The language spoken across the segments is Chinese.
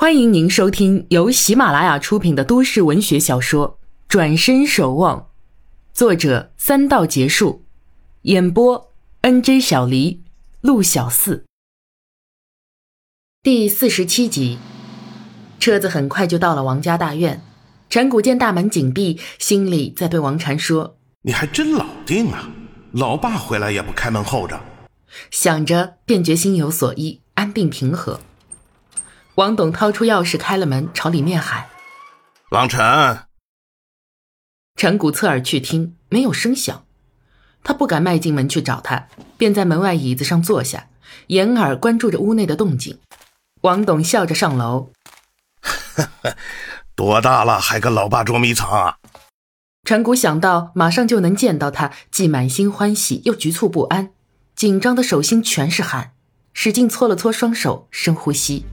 欢迎您收听由喜马拉雅出品的都市文学小说《转身守望》，作者三道结束，演播 N J 小黎、陆小四。第四十七集，车子很快就到了王家大院。陈谷见大门紧闭，心里在对王禅说：“你还真老定啊，老爸回来也不开门候着。”想着，便觉心有所依，安定平和。王董掏出钥匙开了门，朝里面喊：“王晨。”陈谷侧耳去听，没有声响。他不敢迈进门去找他，便在门外椅子上坐下，掩耳关注着屋内的动静。王董笑着上楼：“ 多大了还跟老爸捉迷藏啊？”陈谷想到马上就能见到他，既满心欢喜又局促不安，紧张的手心全是汗，使劲搓了搓双手，深呼吸。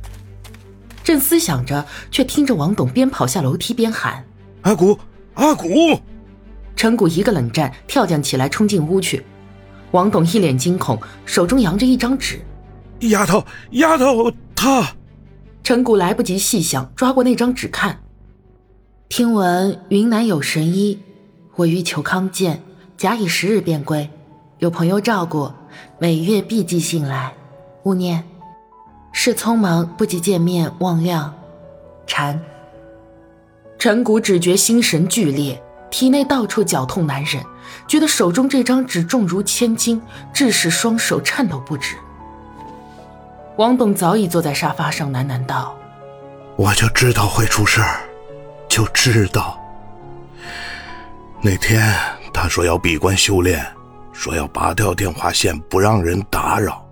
正思想着，却听着王董边跑下楼梯边喊：“阿古，阿古！”陈谷一个冷战，跳将起来冲进屋去。王董一脸惊恐，手中扬着一张纸：“丫头，丫头，她……”陈谷来不及细想，抓过那张纸看。听闻云南有神医，我欲求康健，假以时日便归。有朋友照顾，每月必寄信来，勿念。是匆忙不及见面望亮，禅。陈谷只觉心神剧烈，体内到处绞痛难忍，觉得手中这张纸重如千斤，致使双手颤抖不止。王董早已坐在沙发上，喃喃道：“我就知道会出事儿，就知道。那天他说要闭关修炼，说要拔掉电话线，不让人打扰。”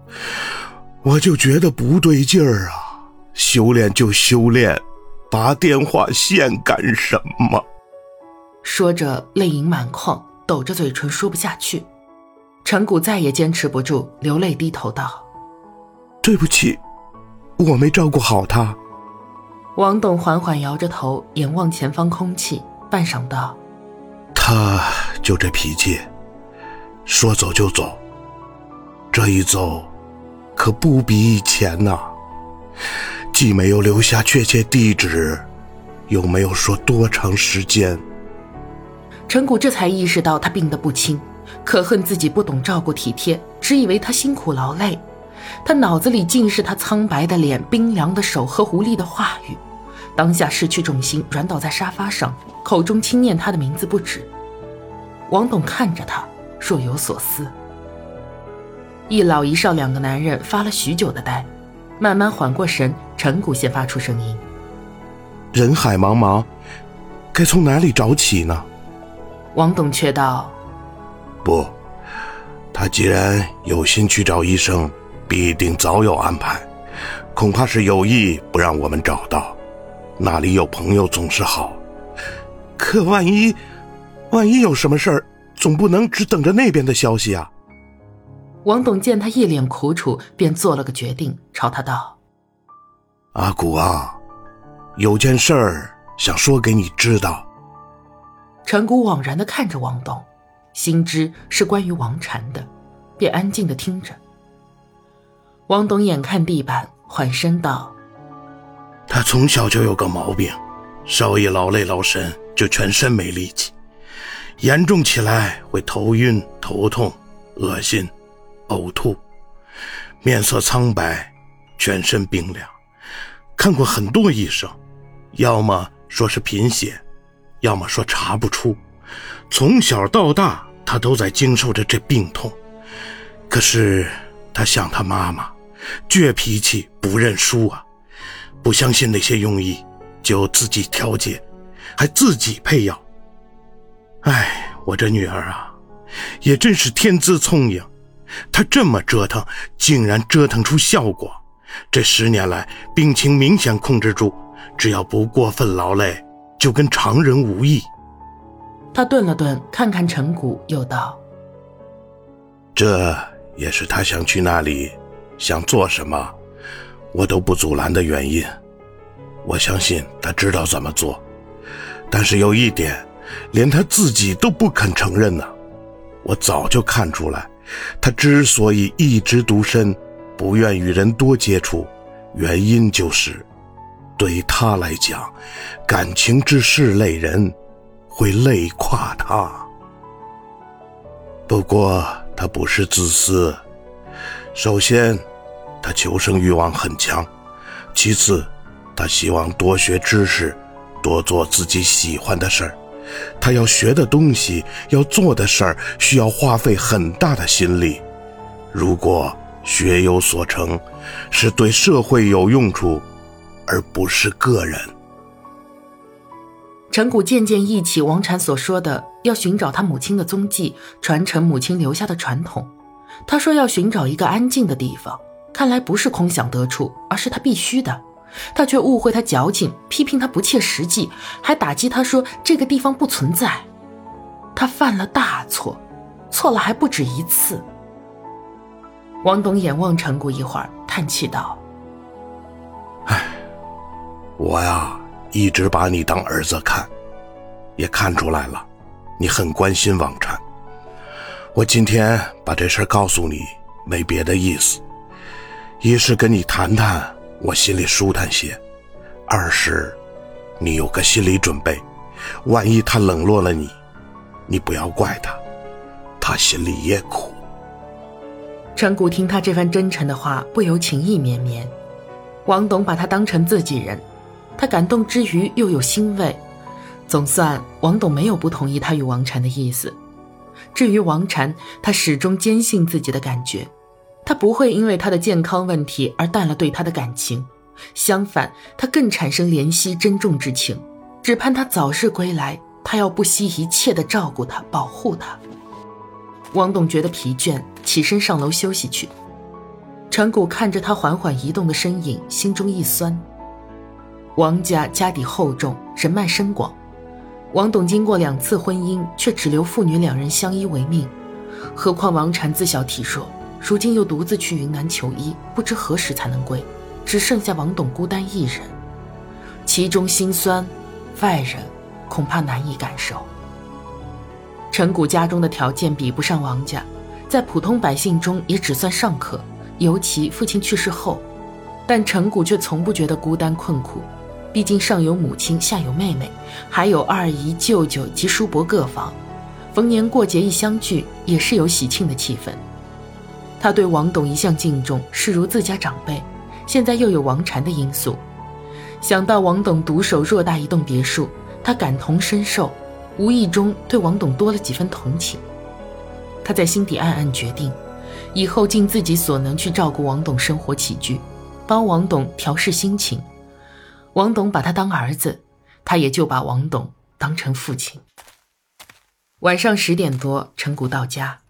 我就觉得不对劲儿啊！修炼就修炼，拔电话线干什么？说着泪盈满眶，抖着嘴唇说不下去。陈谷再也坚持不住，流泪低头道：“对不起，我没照顾好他。”王董缓缓摇着头，眼望前方空气，半晌道：“他就这脾气，说走就走。这一走……”可不比以前呐，既没有留下确切地址，又没有说多长时间。陈谷这才意识到他病得不轻，可恨自己不懂照顾体贴，只以为他辛苦劳累。他脑子里尽是他苍白的脸、冰凉的手和无力的话语，当下失去重心，软倒在沙发上，口中轻念他的名字不止。王董看着他，若有所思。一老一少两个男人发了许久的呆，慢慢缓过神，陈谷先发出声音：“人海茫茫，该从哪里找起呢？”王董却道：“不，他既然有心去找医生，必定早有安排，恐怕是有意不让我们找到。那里有朋友总是好，可万一，万一有什么事儿，总不能只等着那边的消息啊。”王董见他一脸苦楚，便做了个决定，朝他道：“阿古啊，有件事儿想说给你知道。”陈谷惘然的看着王董，心知是关于王禅的，便安静的听着。王董眼看地板，缓声道：“他从小就有个毛病，稍一劳累劳神，就全身没力气，严重起来会头晕、头痛、恶心。”呕吐，面色苍白，全身冰凉。看过很多医生，要么说是贫血，要么说查不出。从小到大，他都在经受着这病痛。可是他像他妈妈，倔脾气，不认输啊！不相信那些庸医，就自己调节，还自己配药。哎，我这女儿啊，也真是天资聪颖。他这么折腾，竟然折腾出效果。这十年来，病情明显控制住，只要不过分劳累，就跟常人无异。他顿了顿，看看陈谷，又道：“这也是他想去那里，想做什么，我都不阻拦的原因。我相信他知道怎么做，但是有一点，连他自己都不肯承认呢。我早就看出来。”他之所以一直独身，不愿与人多接触，原因就是，对他来讲，感情之事累人，会累垮他。不过他不是自私，首先，他求生欲望很强；其次，他希望多学知识，多做自己喜欢的事儿。他要学的东西，要做的事儿，需要花费很大的心力。如果学有所成，是对社会有用处，而不是个人。陈谷渐渐忆起王禅所说的要寻找他母亲的踪迹，传承母亲留下的传统。他说要寻找一个安静的地方，看来不是空想得出，而是他必须的。他却误会他矫情，批评他不切实际，还打击他说这个地方不存在。他犯了大错，错了还不止一次。王董眼望陈谷一会儿，叹气道：“唉，我呀，一直把你当儿子看，也看出来了，你很关心王禅。我今天把这事告诉你，没别的意思，一是跟你谈谈。”我心里舒坦些，二是，你有个心理准备，万一他冷落了你，你不要怪他，他心里也苦。陈谷听他这番真诚的话，不由情意绵绵。王董把他当成自己人，他感动之余又有欣慰，总算王董没有不同意他与王禅的意思。至于王禅，他始终坚信自己的感觉。他不会因为他的健康问题而淡了对他的感情，相反，他更产生怜惜珍重之情，只盼他早日归来。他要不惜一切的照顾他，保护他。王董觉得疲倦，起身上楼休息去。陈谷看着他缓缓移动的身影，心中一酸。王家家底厚重，人脉深广，王董经过两次婚姻，却只留父女两人相依为命。何况王禅自小体弱。如今又独自去云南求医，不知何时才能归，只剩下王董孤单一人，其中辛酸，外人恐怕难以感受。陈谷家中的条件比不上王家，在普通百姓中也只算尚可，尤其父亲去世后，但陈谷却从不觉得孤单困苦，毕竟上有母亲，下有妹妹，还有二姨、舅舅及叔伯各房，逢年过节一相聚，也是有喜庆的气氛。他对王董一向敬重，视如自家长辈，现在又有王禅的因素，想到王董独守偌大一栋别墅，他感同身受，无意中对王董多了几分同情。他在心底暗暗决定，以后尽自己所能去照顾王董生活起居，帮王董调试心情。王董把他当儿子，他也就把王董当成父亲。晚上十点多，陈谷到家。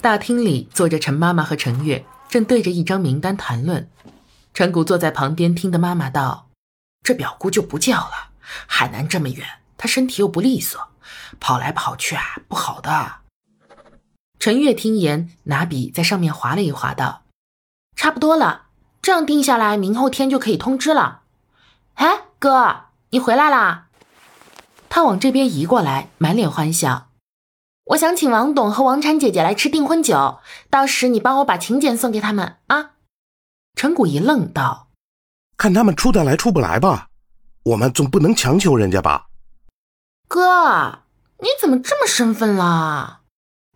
大厅里坐着陈妈妈和陈月，正对着一张名单谈论。陈谷坐在旁边，听的妈妈道：“这表姑就不叫了，海南这么远，她身体又不利索，跑来跑去啊，不好的。”陈月听言，拿笔在上面划了一划，道：“差不多了，这样定下来，明后天就可以通知了。”哎，哥，你回来啦？他往这边移过来，满脸欢笑。我想请王董和王婵姐姐来吃订婚酒，到时你帮我把请柬送给他们啊！陈谷一愣，道：“看他们出得来出不来吧，我们总不能强求人家吧？”哥，你怎么这么生分啦？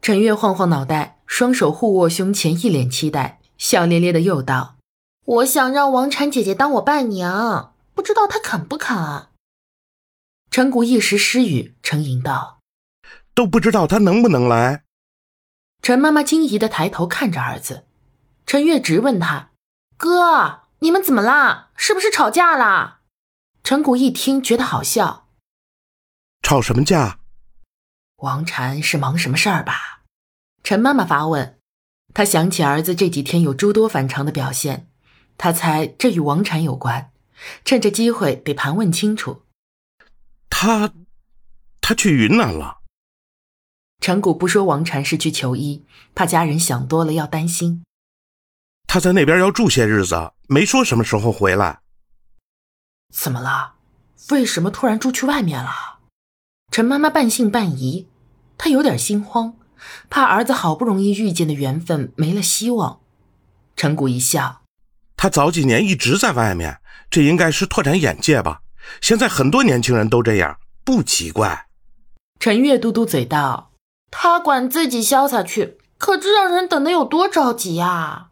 陈月晃晃脑袋，双手互握胸前，一脸期待，笑咧咧的又道：“我想让王婵姐姐当我伴娘，不知道她肯不肯啊？”陈谷一时失语，沉吟道。都不知道他能不能来。陈妈妈惊疑的抬头看着儿子，陈月直问他：“哥，你们怎么啦？是不是吵架啦？”陈谷一听觉得好笑，吵什么架？王禅是忙什么事儿吧？陈妈妈发问。她想起儿子这几天有诸多反常的表现，她猜这与王禅有关，趁着机会得盘问清楚。他，他去云南了。陈谷不说王禅是去求医，怕家人想多了要担心。他在那边要住些日子，没说什么时候回来。怎么了？为什么突然住去外面了？陈妈妈半信半疑，她有点心慌，怕儿子好不容易遇见的缘分没了希望。陈谷一笑：“他早几年一直在外面，这应该是拓展眼界吧。现在很多年轻人都这样，不奇怪。陈月嘟嘟嘴道：“他管自己潇洒去，可这让人等的有多着急呀？”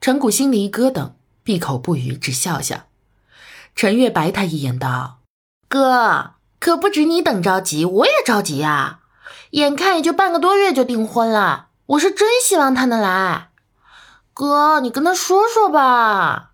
陈谷心里一咯噔，闭口不语，只笑笑。陈月白他一眼道：“哥，可不止你等着急，我也着急呀。眼看也就半个多月就订婚了，我是真希望他能来。哥，你跟他说说吧。”